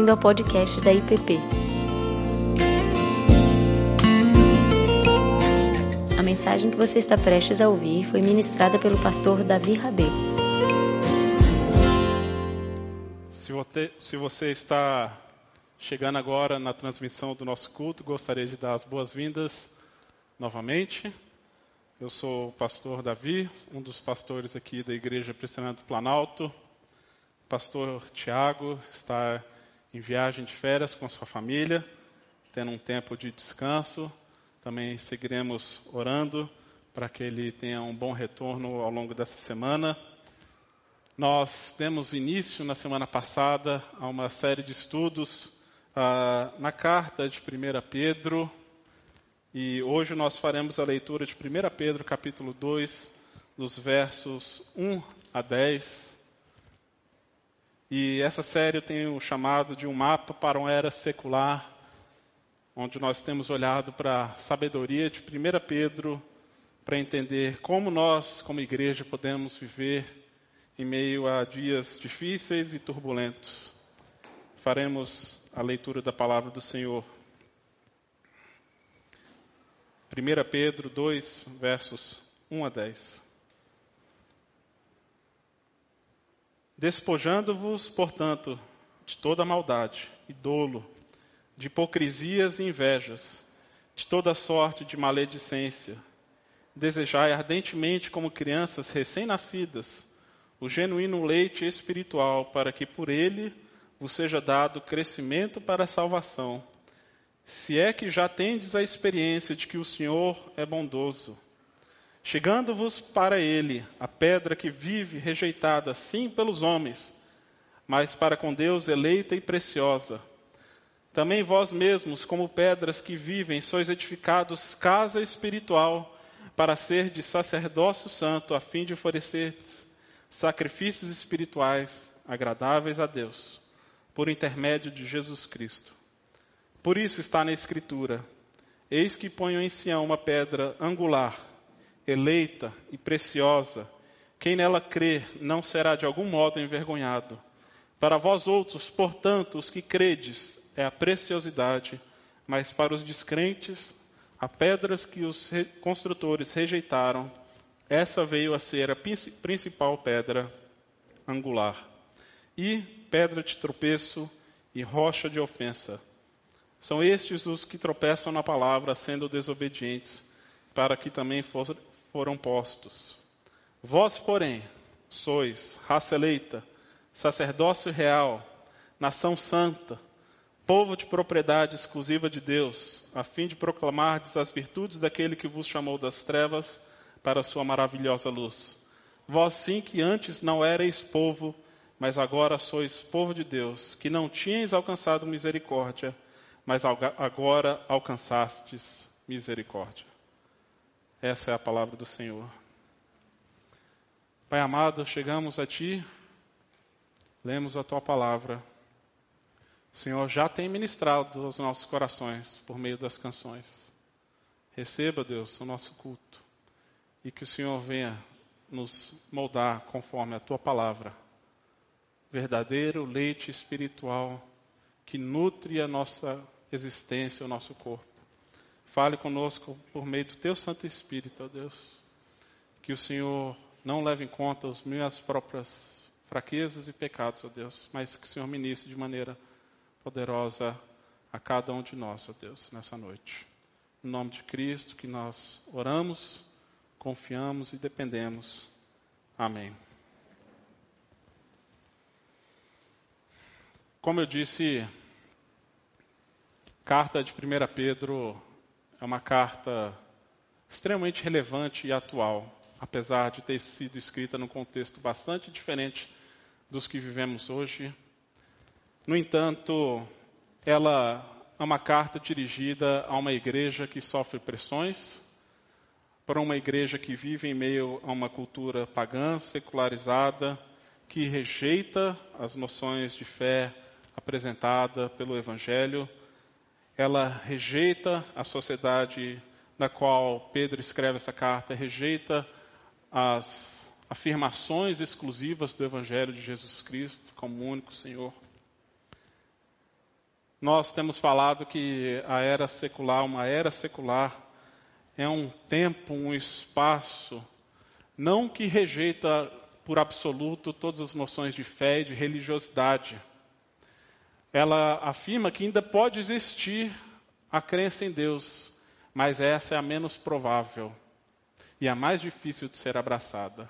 bem-vindo ao podcast da IPP. A mensagem que você está prestes a ouvir foi ministrada pelo pastor Davi Rabê. Se você, está chegando agora na transmissão do nosso culto, gostaria de dar as boas-vindas novamente. Eu sou o pastor Davi, um dos pastores aqui da Igreja Presbiteriana do Planalto. Pastor Tiago está em viagem de férias com sua família, tendo um tempo de descanso. Também seguiremos orando para que ele tenha um bom retorno ao longo dessa semana. Nós demos início na semana passada a uma série de estudos uh, na carta de 1 Pedro. E hoje nós faremos a leitura de 1 Pedro, capítulo 2, dos versos 1 a 10. E essa série tem o chamado de um mapa para uma era secular, onde nós temos olhado para a sabedoria de 1 Pedro para entender como nós, como igreja, podemos viver em meio a dias difíceis e turbulentos. Faremos a leitura da palavra do Senhor. 1 Pedro 2, versos 1 a 10. Despojando-vos, portanto, de toda maldade e dolo, de hipocrisias e invejas, de toda sorte de maledicência, desejai ardentemente, como crianças recém-nascidas, o genuíno leite espiritual, para que por ele vos seja dado crescimento para a salvação, se é que já tendes a experiência de que o Senhor é bondoso. Chegando-vos para ele, a pedra que vive rejeitada, sim, pelos homens, mas para com Deus eleita e preciosa. Também vós mesmos, como pedras que vivem, sois edificados casa espiritual, para ser de sacerdócio santo, a fim de oferecer sacrifícios espirituais agradáveis a Deus, por intermédio de Jesus Cristo. Por isso está na Escritura: Eis que ponho em Sião uma pedra angular eleita e preciosa. Quem nela crer não será de algum modo envergonhado. Para vós outros, portanto, os que credes, é a preciosidade, mas para os descrentes, a pedras que os construtores rejeitaram, essa veio a ser a principal pedra angular. E pedra de tropeço e rocha de ofensa. São estes os que tropeçam na palavra, sendo desobedientes, para que também foram postos. Vós, porém, sois raça eleita, sacerdócio real, nação santa, povo de propriedade exclusiva de Deus, a fim de proclamardes as virtudes daquele que vos chamou das trevas para a sua maravilhosa luz. Vós sim que antes não erais povo, mas agora sois povo de Deus, que não tinhais alcançado misericórdia, mas agora alcançastes misericórdia. Essa é a palavra do Senhor. Pai amado, chegamos a Ti, lemos a Tua palavra. O Senhor já tem ministrado aos nossos corações por meio das canções. Receba, Deus, o nosso culto e que o Senhor venha nos moldar conforme a Tua palavra. Verdadeiro leite espiritual que nutre a nossa existência, o nosso corpo. Fale conosco por meio do Teu Santo Espírito, ó Deus. Que o Senhor não leve em conta as minhas próprias fraquezas e pecados, ó Deus, mas que o Senhor ministre de maneira poderosa a cada um de nós, ó Deus, nessa noite. Em nome de Cristo que nós oramos, confiamos e dependemos. Amém. Como eu disse, carta de 1 Pedro é uma carta extremamente relevante e atual, apesar de ter sido escrita num contexto bastante diferente dos que vivemos hoje. No entanto, ela é uma carta dirigida a uma igreja que sofre pressões, para uma igreja que vive em meio a uma cultura pagã, secularizada, que rejeita as noções de fé apresentada pelo Evangelho ela rejeita a sociedade na qual Pedro escreve essa carta, rejeita as afirmações exclusivas do Evangelho de Jesus Cristo como único Senhor. Nós temos falado que a era secular, uma era secular, é um tempo, um espaço, não que rejeita por absoluto todas as noções de fé e de religiosidade. Ela afirma que ainda pode existir a crença em Deus, mas essa é a menos provável e a mais difícil de ser abraçada.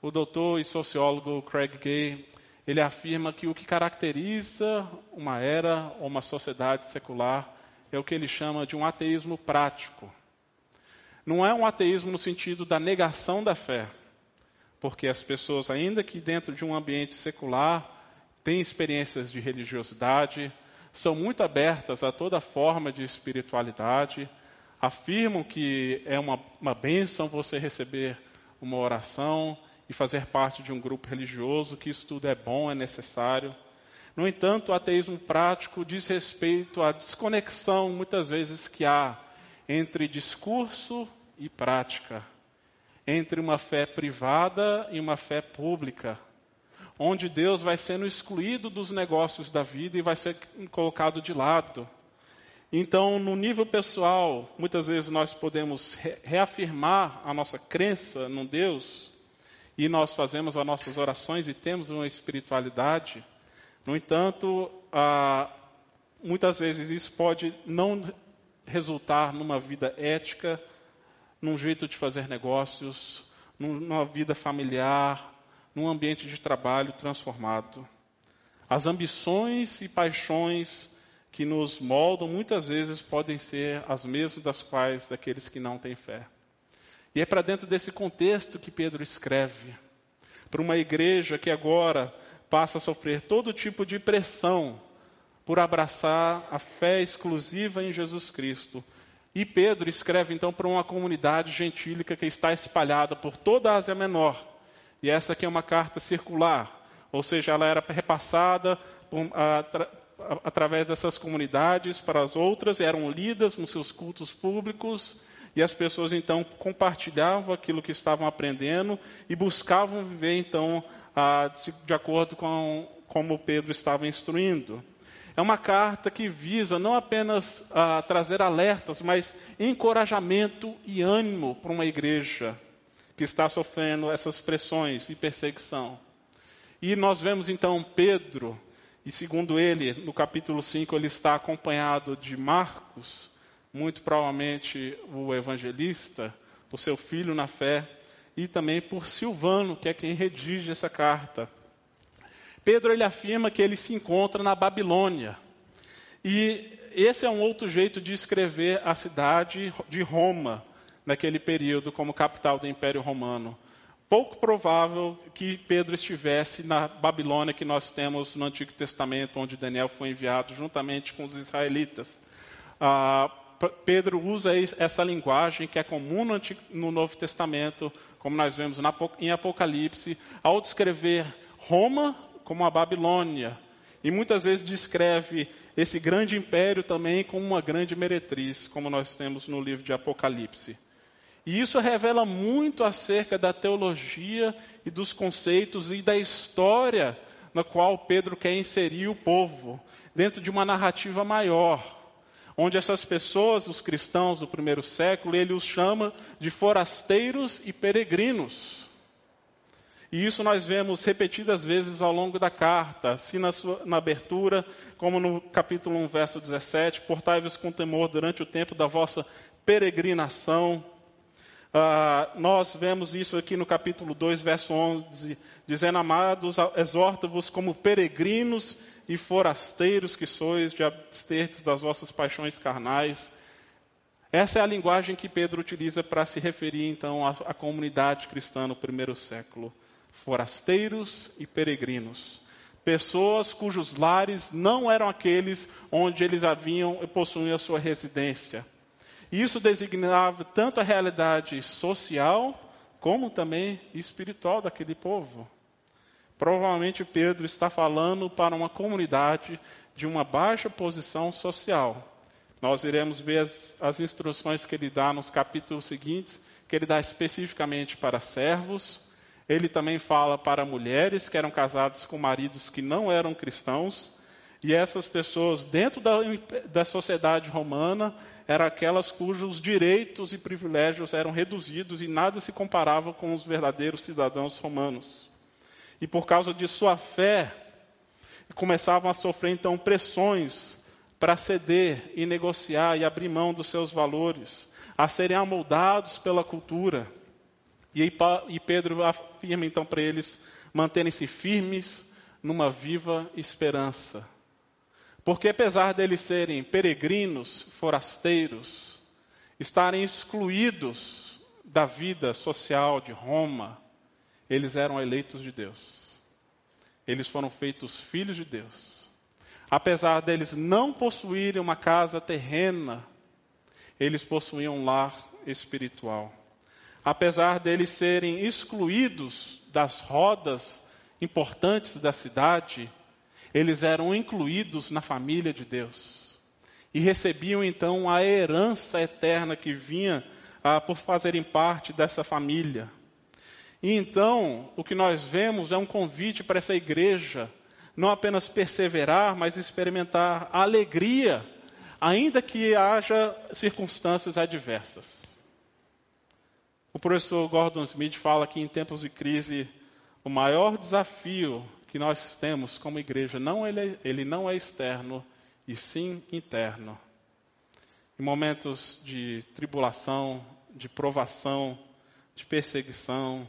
O doutor e sociólogo Craig Gay ele afirma que o que caracteriza uma era ou uma sociedade secular é o que ele chama de um ateísmo prático. Não é um ateísmo no sentido da negação da fé, porque as pessoas, ainda que dentro de um ambiente secular, têm experiências de religiosidade, são muito abertas a toda forma de espiritualidade, afirmam que é uma, uma bênção você receber uma oração, e fazer parte de um grupo religioso, que isso tudo é bom, é necessário. No entanto, o ateísmo prático diz respeito à desconexão, muitas vezes, que há entre discurso e prática, entre uma fé privada e uma fé pública, onde Deus vai sendo excluído dos negócios da vida e vai ser colocado de lado. Então, no nível pessoal, muitas vezes nós podemos reafirmar a nossa crença no Deus, e nós fazemos as nossas orações e temos uma espiritualidade. No entanto, ah, muitas vezes isso pode não resultar numa vida ética, num jeito de fazer negócios, numa vida familiar, num ambiente de trabalho transformado. As ambições e paixões que nos moldam muitas vezes podem ser as mesmas das quais daqueles que não têm fé. E é para dentro desse contexto que Pedro escreve, para uma igreja que agora passa a sofrer todo tipo de pressão por abraçar a fé exclusiva em Jesus Cristo. E Pedro escreve então para uma comunidade gentílica que está espalhada por toda a Ásia Menor. E essa aqui é uma carta circular, ou seja, ela era repassada por, a, a, através dessas comunidades para as outras, eram lidas nos seus cultos públicos e as pessoas então compartilhavam aquilo que estavam aprendendo e buscavam viver então de acordo com como Pedro estava instruindo. É uma carta que visa não apenas trazer alertas, mas encorajamento e ânimo para uma igreja que está sofrendo essas pressões e perseguição. E nós vemos então Pedro, e segundo ele, no capítulo 5, ele está acompanhado de Marcos, muito provavelmente o evangelista, por seu filho na fé, e também por Silvano, que é quem redige essa carta. Pedro ele afirma que ele se encontra na Babilônia. E esse é um outro jeito de escrever a cidade de Roma naquele período como capital do Império Romano. Pouco provável que Pedro estivesse na Babilônia que nós temos no Antigo Testamento, onde Daniel foi enviado juntamente com os israelitas. Ah, Pedro usa essa linguagem que é comum no Novo Testamento, como nós vemos em Apocalipse, ao descrever Roma como a Babilônia. E muitas vezes descreve esse grande império também como uma grande meretriz, como nós temos no livro de Apocalipse. E isso revela muito acerca da teologia e dos conceitos e da história na qual Pedro quer inserir o povo, dentro de uma narrativa maior onde essas pessoas, os cristãos do primeiro século, ele os chama de forasteiros e peregrinos. E isso nós vemos repetidas vezes ao longo da carta, assim na, sua, na abertura, como no capítulo 1, verso 17: Portai-vos com temor durante o tempo da vossa peregrinação. Ah, nós vemos isso aqui no capítulo 2, verso 11, dizendo: Amados, exorto-vos como peregrinos e forasteiros que sois, de abstertes das vossas paixões carnais. Essa é a linguagem que Pedro utiliza para se referir então à, à comunidade cristã no primeiro século. Forasteiros e peregrinos. Pessoas cujos lares não eram aqueles onde eles haviam e possuíam a sua residência. Isso designava tanto a realidade social como também espiritual daquele povo. Provavelmente Pedro está falando para uma comunidade de uma baixa posição social. Nós iremos ver as, as, instruções que ele dá nos capítulos seguintes, que ele dá especificamente para servos. Ele também fala para mulheres que eram casadas com maridos que não eram cristãos. E essas pessoas, dentro da, da sociedade romana, eram aquelas cujos direitos e privilégios eram reduzidos e nada se comparava com os verdadeiros cidadãos romanos. E por causa de sua fé, começavam a sofrer então pressões para ceder e negociar e abrir mão dos seus valores, a serem amoldados pela cultura. E Pedro afirma então para eles manterem-se firmes numa viva esperança. Porque apesar deles serem peregrinos, forasteiros, estarem excluídos da vida social de Roma, eles eram eleitos de Deus. Eles foram feitos filhos de Deus. Apesar deles não possuírem uma casa terrena, eles possuíam um lar espiritual. Apesar deles serem excluídos das rodas importantes da cidade, eles eram incluídos na família de Deus. E recebiam então a herança eterna que vinha ah, por fazerem parte dessa família. E então, o que nós vemos é um convite para essa igreja não apenas perseverar, mas experimentar a alegria, ainda que haja circunstâncias adversas. O professor Gordon Smith fala que em tempos de crise, o maior desafio que nós temos como igreja, não ele, ele não é externo, e sim interno. Em momentos de tribulação, de provação, de perseguição,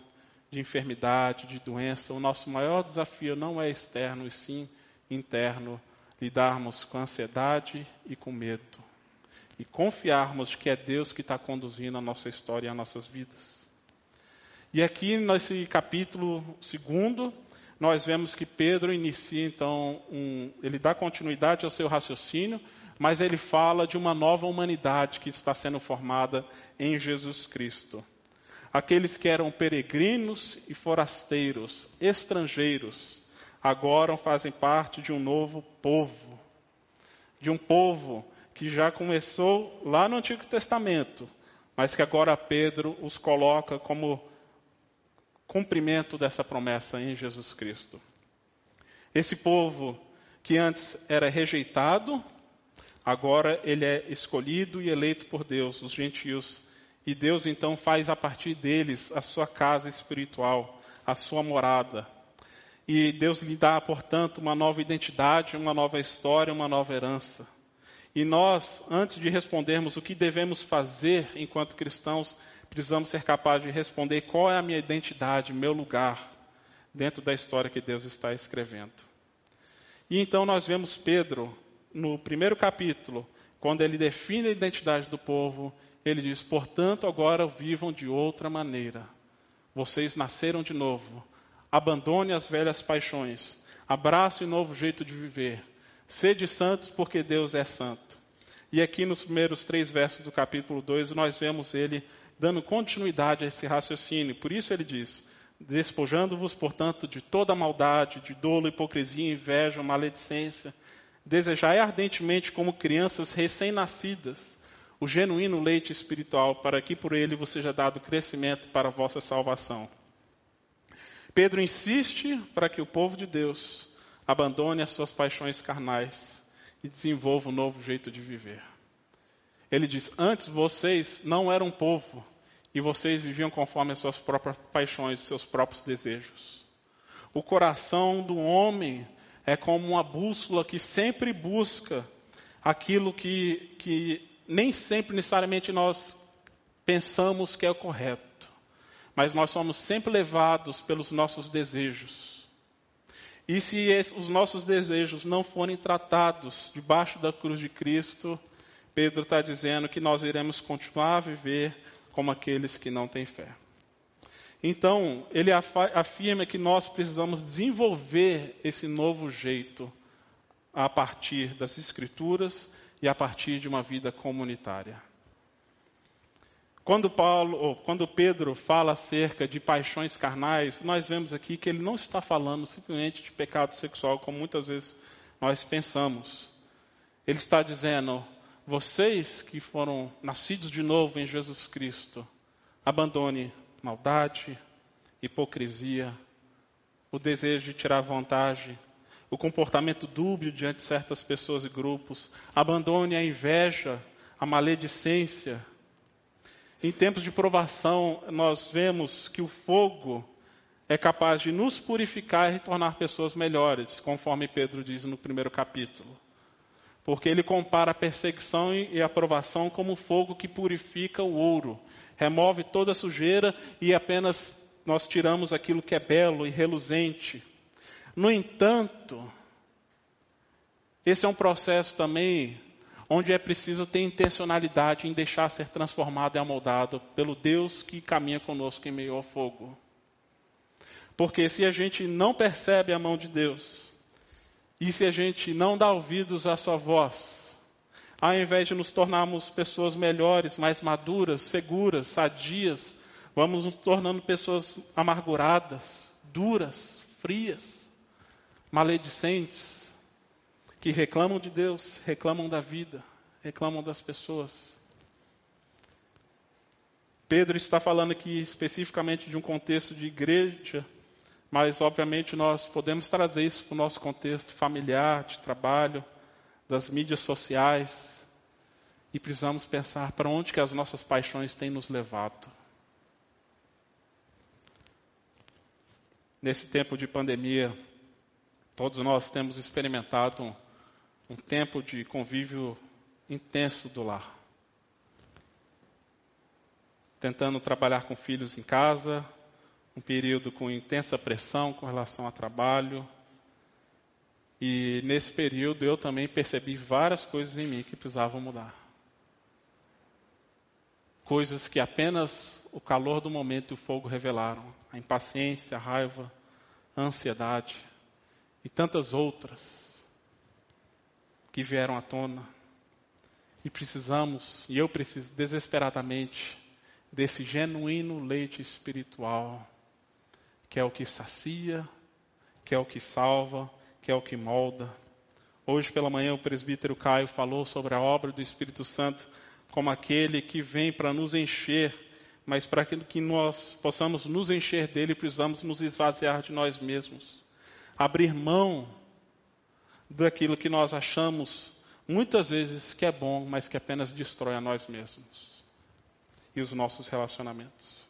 de enfermidade, de doença, o nosso maior desafio não é externo, e sim interno, lidarmos com ansiedade e com medo. E confiarmos que é Deus que está conduzindo a nossa história e as nossas vidas. E aqui nesse capítulo segundo, nós vemos que Pedro inicia então um, ele dá continuidade ao seu raciocínio, mas ele fala de uma nova humanidade que está sendo formada em Jesus Cristo. Aqueles que eram peregrinos e forasteiros, estrangeiros, agora fazem parte de um novo povo. De um povo que já começou lá no Antigo Testamento, mas que agora Pedro os coloca como cumprimento dessa promessa em Jesus Cristo. Esse povo que antes era rejeitado, agora ele é escolhido e eleito por Deus, os gentios. E Deus então faz a partir deles a sua casa espiritual, a sua morada. E Deus lhe dá, portanto, uma nova identidade, uma nova história, uma nova herança. E nós, antes de respondermos o que devemos fazer enquanto cristãos, precisamos ser capazes de responder qual é a minha identidade, meu lugar dentro da história que Deus está escrevendo. E então nós vemos Pedro, no primeiro capítulo, quando ele define a identidade do povo, ele diz: Portanto, agora vivam de outra maneira. Vocês nasceram de novo. Abandone as velhas paixões. Abrace o novo jeito de viver. Sede santos, porque Deus é santo. E aqui nos primeiros três versos do capítulo 2, nós vemos ele dando continuidade a esse raciocínio. Por isso ele diz: Despojando-vos, portanto, de toda maldade, de dolo, hipocrisia, inveja, maledicência, desejai ardentemente, como crianças recém-nascidas, o genuíno leite espiritual, para que por ele vos seja dado crescimento para a vossa salvação. Pedro insiste para que o povo de Deus abandone as suas paixões carnais e desenvolva um novo jeito de viver. Ele diz: Antes vocês não eram povo e vocês viviam conforme as suas próprias paixões, seus próprios desejos. O coração do homem é como uma bússola que sempre busca aquilo que, que nem sempre necessariamente nós pensamos que é o correto, mas nós somos sempre levados pelos nossos desejos. E se os nossos desejos não forem tratados debaixo da cruz de Cristo, Pedro está dizendo que nós iremos continuar a viver como aqueles que não têm fé. Então, ele afirma que nós precisamos desenvolver esse novo jeito a partir das Escrituras e a partir de uma vida comunitária. Quando Paulo, quando Pedro fala acerca de paixões carnais, nós vemos aqui que ele não está falando simplesmente de pecado sexual, como muitas vezes nós pensamos. Ele está dizendo vocês que foram nascidos de novo em Jesus Cristo, abandone maldade, hipocrisia, o desejo de tirar vantagem, o comportamento dúbio diante de certas pessoas e grupos, abandone a inveja, a maledicência. Em tempos de provação, nós vemos que o fogo é capaz de nos purificar e tornar pessoas melhores, conforme Pedro diz no primeiro capítulo. Porque ele compara a perseguição e a provação como fogo que purifica o ouro, remove toda a sujeira e apenas nós tiramos aquilo que é belo e reluzente. No entanto, esse é um processo também onde é preciso ter intencionalidade em deixar ser transformado e amoldado pelo Deus que caminha conosco em meio ao fogo. Porque se a gente não percebe a mão de Deus, e se a gente não dá ouvidos à sua voz, ao invés de nos tornarmos pessoas melhores, mais maduras, seguras, sadias, vamos nos tornando pessoas amarguradas, duras, frias, maledicentes, que reclamam de Deus, reclamam da vida, reclamam das pessoas. Pedro está falando aqui especificamente de um contexto de igreja mas, obviamente, nós podemos trazer isso para o nosso contexto familiar, de trabalho, das mídias sociais. E precisamos pensar para onde que as nossas paixões têm nos levado. Nesse tempo de pandemia, todos nós temos experimentado um, um tempo de convívio intenso do lar. Tentando trabalhar com filhos em casa, um período com intensa pressão com relação ao trabalho. E nesse período eu também percebi várias coisas em mim que precisavam mudar. Coisas que apenas o calor do momento e o fogo revelaram: a impaciência, a raiva, a ansiedade e tantas outras que vieram à tona. E precisamos, e eu preciso desesperadamente, desse genuíno leite espiritual que é o que sacia, que é o que salva, que é o que molda. Hoje pela manhã o presbítero Caio falou sobre a obra do Espírito Santo como aquele que vem para nos encher, mas para que nós possamos nos encher dele, precisamos nos esvaziar de nós mesmos. Abrir mão daquilo que nós achamos muitas vezes que é bom, mas que apenas destrói a nós mesmos e os nossos relacionamentos.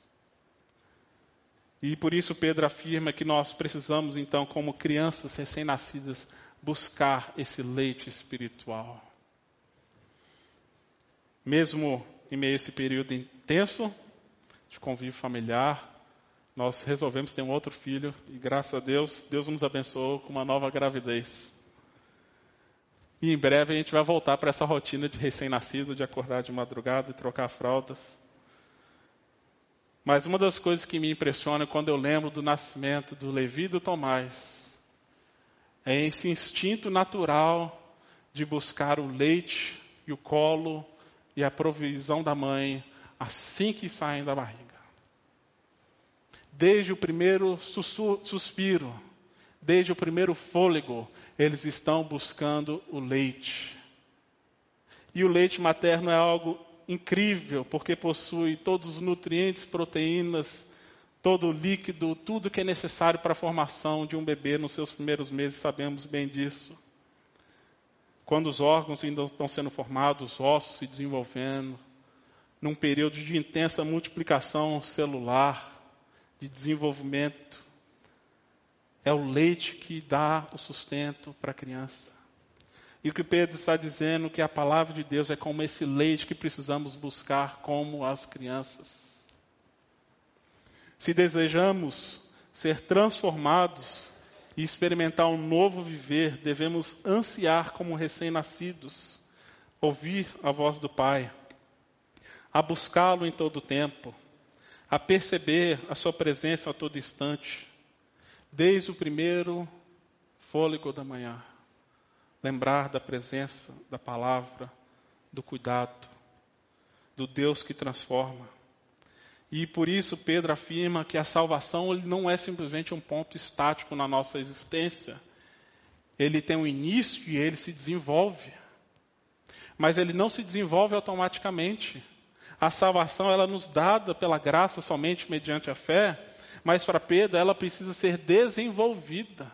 E por isso Pedro afirma que nós precisamos, então, como crianças recém-nascidas, buscar esse leite espiritual. Mesmo em meio a esse período intenso de convívio familiar, nós resolvemos ter um outro filho e graças a Deus, Deus nos abençoou com uma nova gravidez. E em breve a gente vai voltar para essa rotina de recém-nascido, de acordar de madrugada e trocar fraldas. Mas uma das coisas que me impressiona quando eu lembro do nascimento do Levi do Tomás é esse instinto natural de buscar o leite e o colo e a provisão da mãe assim que saem da barriga. Desde o primeiro suspiro, desde o primeiro fôlego, eles estão buscando o leite. E o leite materno é algo incrível, porque possui todos os nutrientes, proteínas, todo o líquido, tudo que é necessário para a formação de um bebê nos seus primeiros meses, sabemos bem disso. Quando os órgãos ainda estão sendo formados, os ossos se desenvolvendo, num período de intensa multiplicação celular, de desenvolvimento, é o leite que dá o sustento para a criança. E o que Pedro está dizendo é que a palavra de Deus é como esse leite que precisamos buscar como as crianças. Se desejamos ser transformados e experimentar um novo viver, devemos ansiar como recém-nascidos, ouvir a voz do Pai, a buscá-lo em todo o tempo, a perceber a sua presença a todo instante, desde o primeiro fôlego da manhã lembrar da presença, da palavra, do cuidado, do Deus que transforma. E por isso Pedro afirma que a salvação não é simplesmente um ponto estático na nossa existência. Ele tem um início e ele se desenvolve. Mas ele não se desenvolve automaticamente. A salvação ela nos dada pela graça somente mediante a fé, mas para Pedro ela precisa ser desenvolvida.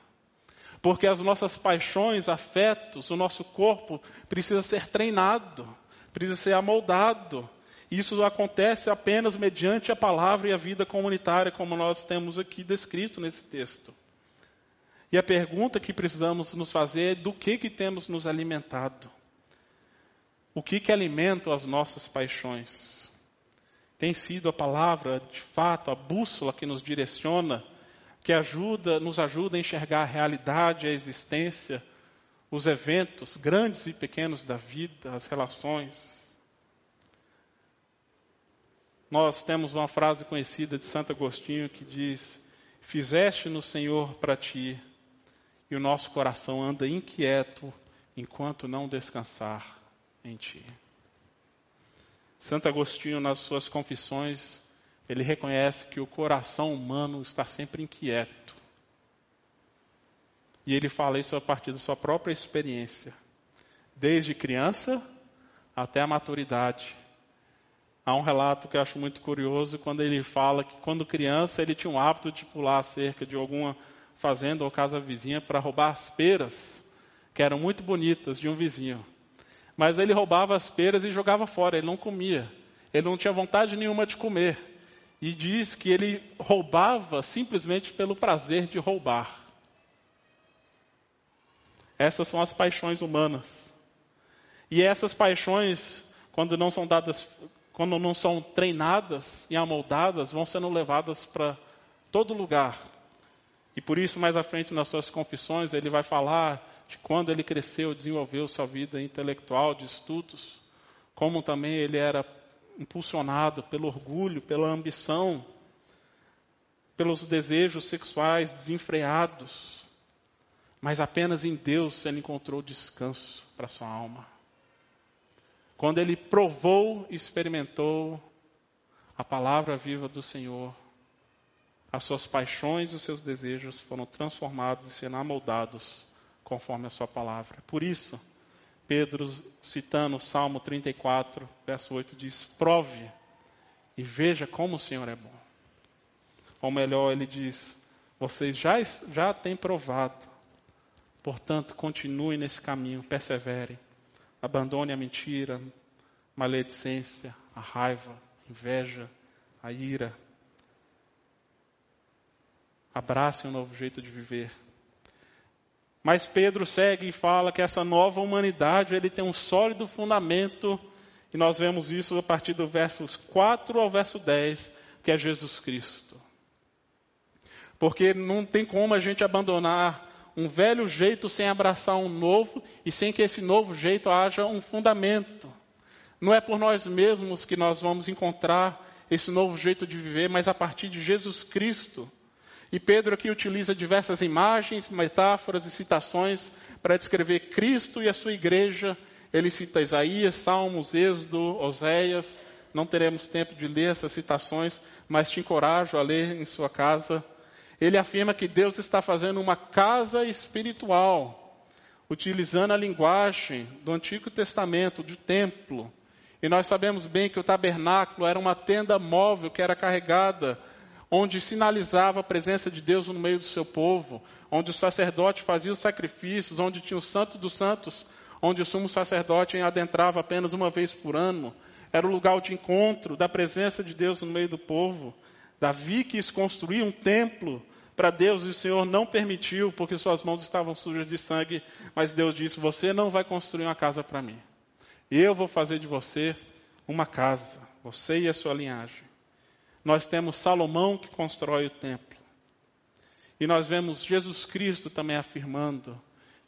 Porque as nossas paixões, afetos, o nosso corpo precisa ser treinado, precisa ser amoldado. Isso acontece apenas mediante a palavra e a vida comunitária, como nós temos aqui descrito nesse texto. E a pergunta que precisamos nos fazer é do que, que temos nos alimentado? O que, que alimenta as nossas paixões? Tem sido a palavra, de fato, a bússola que nos direciona, que ajuda, nos ajuda a enxergar a realidade, a existência, os eventos grandes e pequenos da vida, as relações. Nós temos uma frase conhecida de Santo Agostinho que diz: Fizeste no Senhor para ti e o nosso coração anda inquieto enquanto não descansar em Ti. Santo Agostinho, nas suas confissões, ele reconhece que o coração humano está sempre inquieto. E ele fala isso a partir da sua própria experiência. Desde criança até a maturidade. Há um relato que eu acho muito curioso quando ele fala que quando criança ele tinha um hábito de pular cerca de alguma fazenda ou casa vizinha para roubar as peras, que eram muito bonitas, de um vizinho. Mas ele roubava as peras e jogava fora, ele não comia. Ele não tinha vontade nenhuma de comer. E diz que ele roubava simplesmente pelo prazer de roubar. Essas são as paixões humanas. E essas paixões, quando não são dadas, quando não são treinadas e amoldadas, vão sendo levadas para todo lugar. E por isso, mais à frente nas suas confissões, ele vai falar de quando ele cresceu, desenvolveu sua vida intelectual, de estudos, como também ele era impulsionado pelo orgulho, pela ambição, pelos desejos sexuais desenfreados. Mas apenas em Deus ele encontrou descanso para sua alma. Quando ele provou e experimentou a palavra viva do Senhor, as suas paixões e os seus desejos foram transformados e sendo amoldados conforme a sua palavra. Por isso, Pedro, citando o Salmo 34, verso 8, diz: Prove e veja como o Senhor é bom. Ou melhor, ele diz: Vocês já, já têm provado, portanto, continue nesse caminho, persevere, abandone a mentira, maledicência, a raiva, a inveja, a ira, Abrace um novo jeito de viver. Mas Pedro segue e fala que essa nova humanidade ele tem um sólido fundamento, e nós vemos isso a partir do versos 4 ao verso 10, que é Jesus Cristo. Porque não tem como a gente abandonar um velho jeito sem abraçar um novo e sem que esse novo jeito haja um fundamento. Não é por nós mesmos que nós vamos encontrar esse novo jeito de viver, mas a partir de Jesus Cristo. E Pedro aqui utiliza diversas imagens, metáforas e citações para descrever Cristo e a sua igreja. Ele cita Isaías, Salmos, Êxodo, Oséias. Não teremos tempo de ler essas citações, mas te encorajo a ler em sua casa. Ele afirma que Deus está fazendo uma casa espiritual, utilizando a linguagem do Antigo Testamento, de templo. E nós sabemos bem que o tabernáculo era uma tenda móvel que era carregada onde sinalizava a presença de Deus no meio do seu povo, onde o sacerdote fazia os sacrifícios, onde tinha o Santo dos Santos, onde o sumo sacerdote adentrava apenas uma vez por ano. Era o lugar de encontro da presença de Deus no meio do povo. Davi quis construir um templo para Deus e o Senhor não permitiu, porque suas mãos estavam sujas de sangue, mas Deus disse: Você não vai construir uma casa para mim. Eu vou fazer de você uma casa, você e a sua linhagem. Nós temos Salomão que constrói o templo. E nós vemos Jesus Cristo também afirmando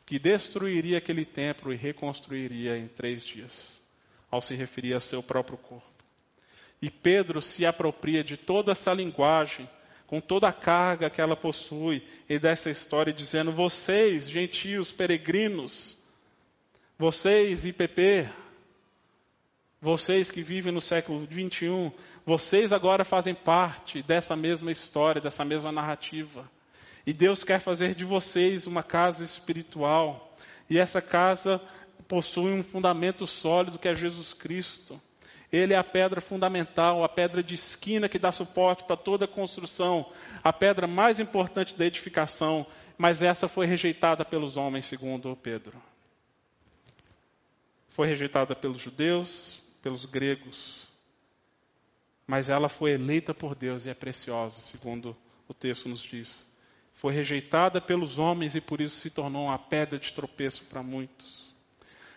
que destruiria aquele templo e reconstruiria em três dias, ao se referir a seu próprio corpo. E Pedro se apropria de toda essa linguagem, com toda a carga que ela possui, e dessa história, dizendo: Vocês, gentios, peregrinos, vocês, IPP, vocês que vivem no século 21, vocês agora fazem parte dessa mesma história, dessa mesma narrativa. E Deus quer fazer de vocês uma casa espiritual. E essa casa possui um fundamento sólido que é Jesus Cristo. Ele é a pedra fundamental, a pedra de esquina que dá suporte para toda a construção, a pedra mais importante da edificação, mas essa foi rejeitada pelos homens, segundo Pedro. Foi rejeitada pelos judeus, pelos gregos, mas ela foi eleita por Deus e é preciosa, segundo o texto nos diz. Foi rejeitada pelos homens e por isso se tornou uma pedra de tropeço para muitos.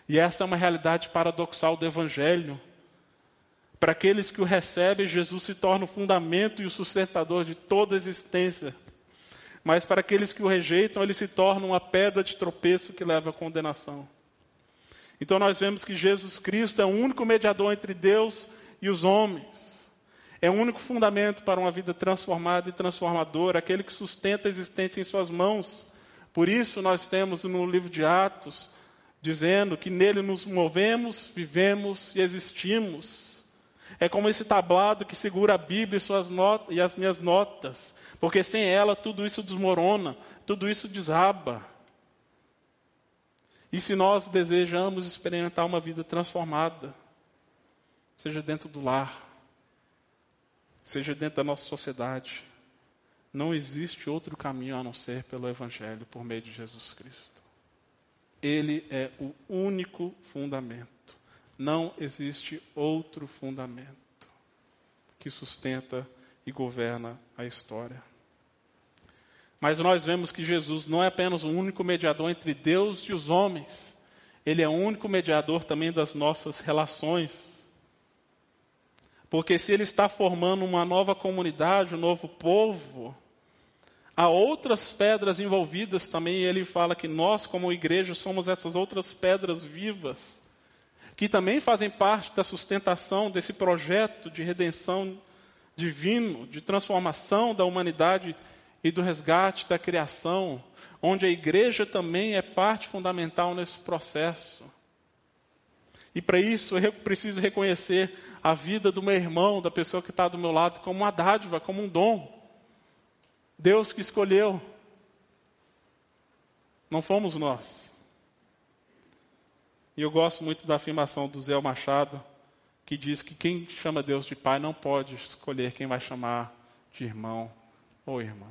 E essa é uma realidade paradoxal do Evangelho. Para aqueles que o recebem, Jesus se torna o fundamento e o sustentador de toda a existência. Mas para aqueles que o rejeitam, ele se torna uma pedra de tropeço que leva à condenação. Então nós vemos que Jesus Cristo é o único mediador entre Deus e os homens. É o único fundamento para uma vida transformada e transformadora, aquele que sustenta a existência em suas mãos. Por isso nós temos no livro de Atos dizendo que nele nos movemos, vivemos e existimos. É como esse tablado que segura a Bíblia e, suas notas, e as minhas notas, porque sem ela tudo isso desmorona, tudo isso desaba. E se nós desejamos experimentar uma vida transformada, seja dentro do lar, seja dentro da nossa sociedade, não existe outro caminho a não ser pelo Evangelho, por meio de Jesus Cristo. Ele é o único fundamento. Não existe outro fundamento que sustenta e governa a história. Mas nós vemos que Jesus não é apenas o único mediador entre Deus e os homens, ele é o único mediador também das nossas relações. Porque se ele está formando uma nova comunidade, um novo povo, há outras pedras envolvidas também, e ele fala que nós, como igreja, somos essas outras pedras vivas, que também fazem parte da sustentação desse projeto de redenção divino, de transformação da humanidade e do resgate da criação, onde a igreja também é parte fundamental nesse processo. E para isso eu preciso reconhecer a vida do meu irmão, da pessoa que está do meu lado, como uma dádiva, como um dom. Deus que escolheu. Não fomos nós. E eu gosto muito da afirmação do Zé Machado, que diz que quem chama Deus de pai não pode escolher quem vai chamar de irmão ou irmã.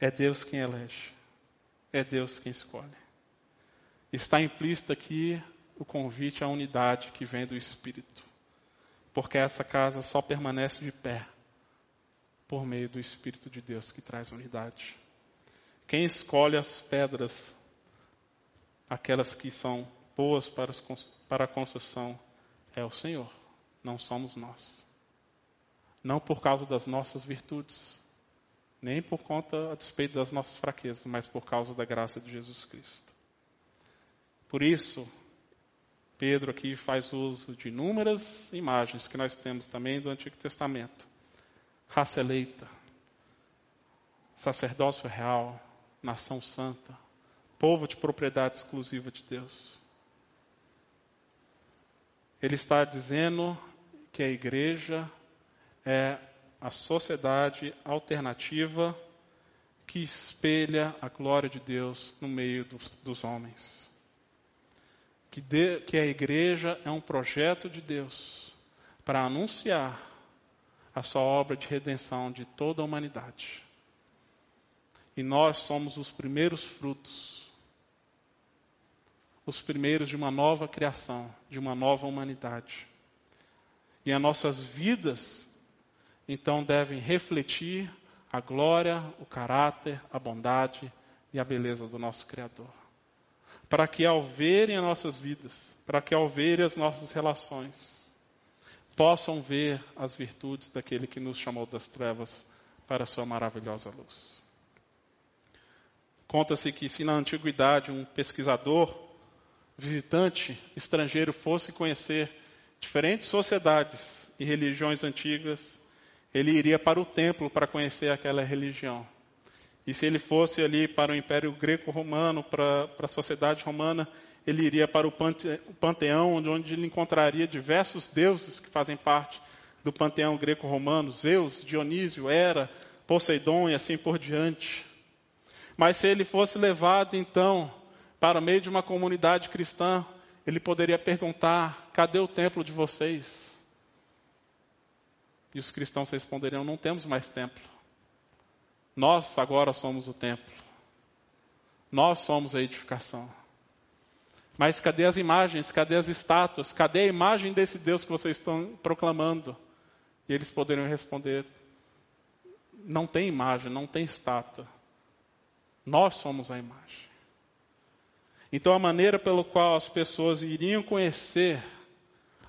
É Deus quem elege. É Deus quem escolhe. Está implícito aqui o convite à unidade que vem do Espírito. Porque essa casa só permanece de pé por meio do Espírito de Deus que traz unidade. Quem escolhe as pedras, aquelas que são boas para, para a construção, é o Senhor, não somos nós. Não por causa das nossas virtudes, nem por conta a despeito das nossas fraquezas, mas por causa da graça de Jesus Cristo. Por isso, Pedro aqui faz uso de inúmeras imagens que nós temos também do Antigo Testamento. Raça eleita, sacerdócio real, nação santa, povo de propriedade exclusiva de Deus. Ele está dizendo que a igreja é a sociedade alternativa que espelha a glória de Deus no meio dos, dos homens. Que, de, que a igreja é um projeto de Deus para anunciar a sua obra de redenção de toda a humanidade. E nós somos os primeiros frutos, os primeiros de uma nova criação, de uma nova humanidade. E as nossas vidas então devem refletir a glória, o caráter, a bondade e a beleza do nosso Criador. Para que ao verem as nossas vidas, para que ao verem as nossas relações, possam ver as virtudes daquele que nos chamou das trevas para a sua maravilhosa luz. Conta-se que se na antiguidade um pesquisador, visitante estrangeiro fosse conhecer diferentes sociedades e religiões antigas, ele iria para o templo para conhecer aquela religião. E se ele fosse ali para o Império Greco-Romano, para, para a sociedade romana, ele iria para o panteão, onde ele encontraria diversos deuses que fazem parte do panteão greco-romano: Zeus, Dionísio, Hera, Poseidon e assim por diante. Mas se ele fosse levado então para o meio de uma comunidade cristã, ele poderia perguntar: cadê o templo de vocês? E os cristãos responderiam: não temos mais templo. Nós agora somos o templo. Nós somos a edificação. Mas cadê as imagens? Cadê as estátuas? Cadê a imagem desse Deus que vocês estão proclamando? E eles poderiam responder: não tem imagem, não tem estátua. Nós somos a imagem. Então, a maneira pela qual as pessoas iriam conhecer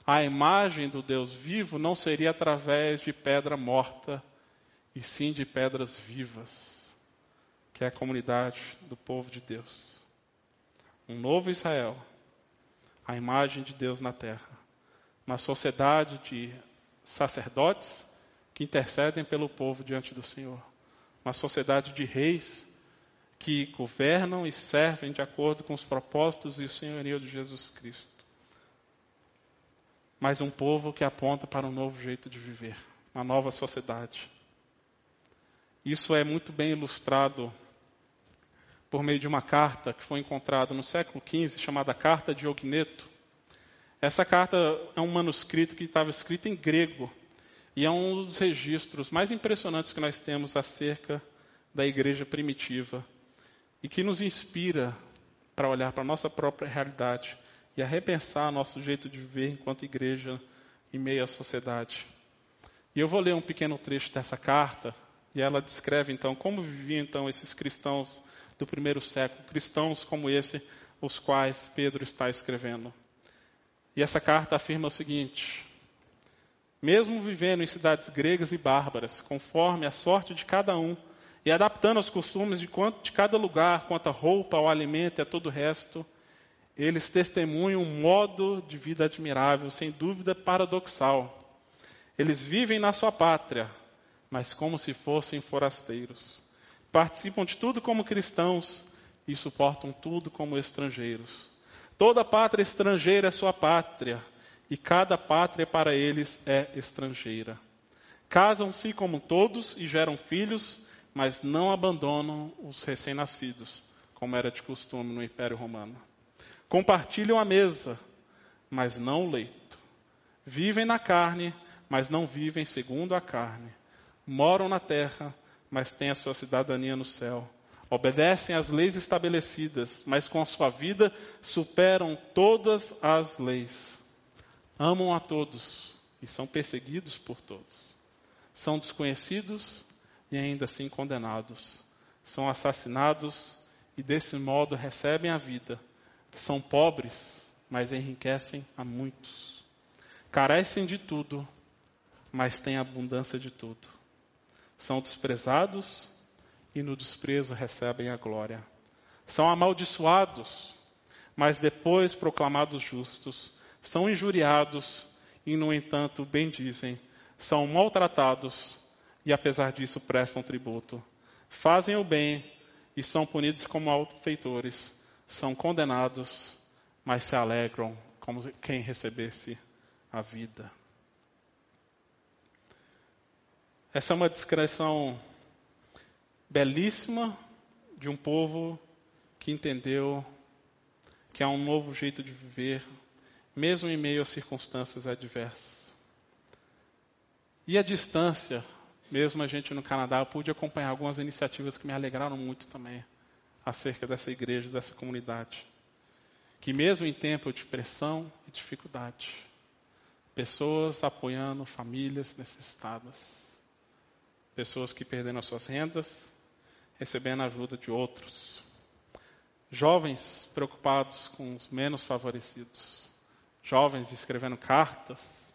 a imagem do Deus vivo não seria através de pedra morta, e sim de pedras vivas, que é a comunidade do povo de Deus um novo Israel, a imagem de Deus na terra, uma sociedade de sacerdotes que intercedem pelo povo diante do Senhor, uma sociedade de reis que governam e servem de acordo com os propósitos e o senhorio de Jesus Cristo. Mas um povo que aponta para um novo jeito de viver, uma nova sociedade. Isso é muito bem ilustrado por meio de uma carta que foi encontrada no século XV, chamada Carta de Ogneto. Essa carta é um manuscrito que estava escrito em grego e é um dos registros mais impressionantes que nós temos acerca da igreja primitiva e que nos inspira para olhar para a nossa própria realidade e a repensar nosso jeito de viver enquanto igreja em meio à sociedade. E eu vou ler um pequeno trecho dessa carta e ela descreve então como viviam então esses cristãos do primeiro século, cristãos como esse, os quais Pedro está escrevendo. E essa carta afirma o seguinte: mesmo vivendo em cidades gregas e bárbaras, conforme a sorte de cada um, e adaptando aos costumes de, quanto, de cada lugar, quanto à roupa, ao alimento e a todo o resto, eles testemunham um modo de vida admirável, sem dúvida paradoxal. Eles vivem na sua pátria, mas como se fossem forasteiros participam de tudo como cristãos e suportam tudo como estrangeiros. Toda pátria estrangeira é sua pátria, e cada pátria para eles é estrangeira. Casam-se como todos e geram filhos, mas não abandonam os recém-nascidos, como era de costume no Império Romano. Compartilham a mesa, mas não o leito. Vivem na carne, mas não vivem segundo a carne. Moram na terra, mas têm a sua cidadania no céu. Obedecem às leis estabelecidas, mas com a sua vida superam todas as leis. Amam a todos e são perseguidos por todos. São desconhecidos e ainda assim condenados. São assassinados e desse modo recebem a vida. São pobres, mas enriquecem a muitos. Carecem de tudo, mas têm abundância de tudo são desprezados e no desprezo recebem a glória. São amaldiçoados, mas depois proclamados justos. São injuriados e, no entanto, bendizem. São maltratados e, apesar disso, prestam tributo. Fazem o bem e são punidos como malfeitores. São condenados, mas se alegram como quem recebesse a vida. Essa é uma descrição belíssima de um povo que entendeu que há um novo jeito de viver, mesmo em meio a circunstâncias adversas. E a distância, mesmo a gente no Canadá, eu pude acompanhar algumas iniciativas que me alegraram muito também acerca dessa igreja, dessa comunidade. Que mesmo em tempo de pressão e dificuldade, pessoas apoiando famílias necessitadas pessoas que perderam as suas rendas, recebendo a ajuda de outros. Jovens preocupados com os menos favorecidos. Jovens escrevendo cartas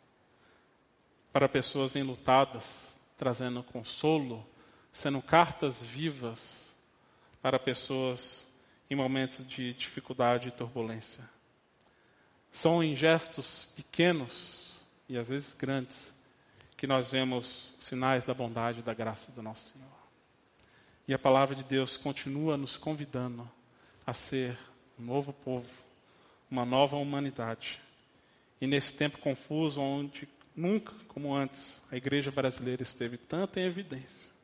para pessoas enlutadas, trazendo consolo, sendo cartas vivas para pessoas em momentos de dificuldade e turbulência. São em gestos pequenos e às vezes grandes que nós vemos sinais da bondade e da graça do nosso Senhor. E a palavra de Deus continua nos convidando a ser um novo povo, uma nova humanidade. E nesse tempo confuso, onde nunca como antes a igreja brasileira esteve tanto em evidência,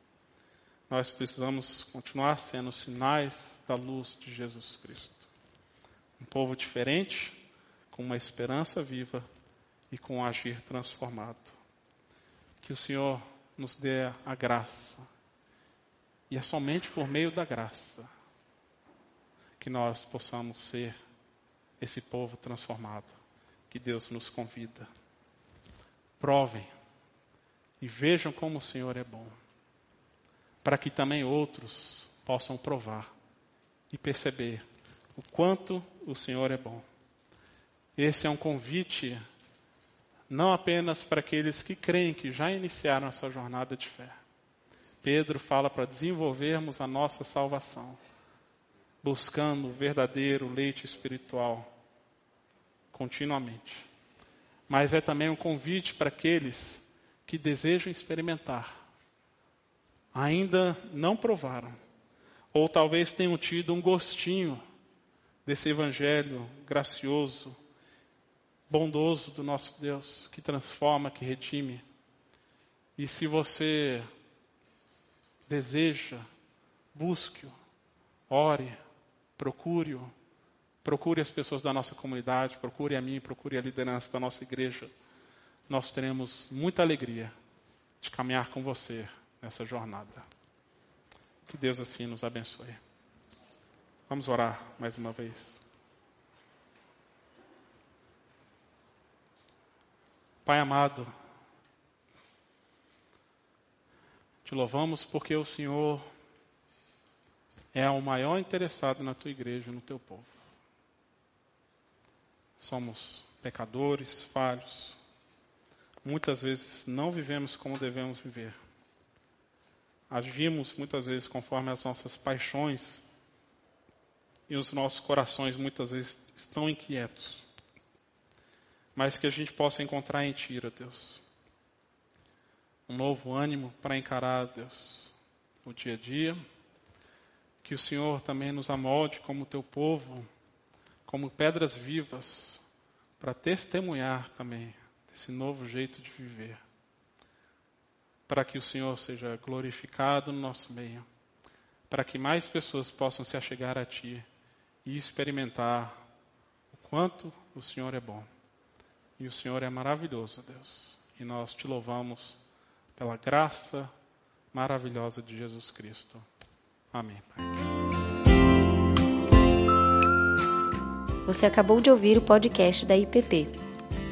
nós precisamos continuar sendo sinais da luz de Jesus Cristo. Um povo diferente, com uma esperança viva e com um agir transformado. Que o Senhor nos dê a graça. E é somente por meio da graça que nós possamos ser esse povo transformado que Deus nos convida. Provem e vejam como o Senhor é bom, para que também outros possam provar e perceber o quanto o Senhor é bom. Esse é um convite não apenas para aqueles que creem que já iniciaram a sua jornada de fé. Pedro fala para desenvolvermos a nossa salvação, buscando o verdadeiro leite espiritual continuamente. Mas é também um convite para aqueles que desejam experimentar, ainda não provaram, ou talvez tenham tido um gostinho desse evangelho gracioso, bondoso do nosso Deus, que transforma, que redime. E se você deseja, busque-o, ore, procure-o, procure as pessoas da nossa comunidade, procure a mim, procure a liderança da nossa igreja. Nós teremos muita alegria de caminhar com você nessa jornada. Que Deus assim nos abençoe. Vamos orar mais uma vez. Pai amado, te louvamos porque o Senhor é o maior interessado na tua igreja, no teu povo. Somos pecadores, falhos. Muitas vezes não vivemos como devemos viver. Agimos muitas vezes conforme as nossas paixões e os nossos corações muitas vezes estão inquietos. Mas que a gente possa encontrar em Ti, ó Deus, um novo ânimo para encarar, Deus, o dia a dia. Que o Senhor também nos amolde como Teu povo, como pedras vivas, para testemunhar também desse novo jeito de viver. Para que o Senhor seja glorificado no nosso meio. Para que mais pessoas possam se achegar a Ti e experimentar o quanto o Senhor é bom. E o Senhor é maravilhoso, Deus. E nós te louvamos pela graça maravilhosa de Jesus Cristo. Amém, Pai. Você acabou de ouvir o podcast da IPP.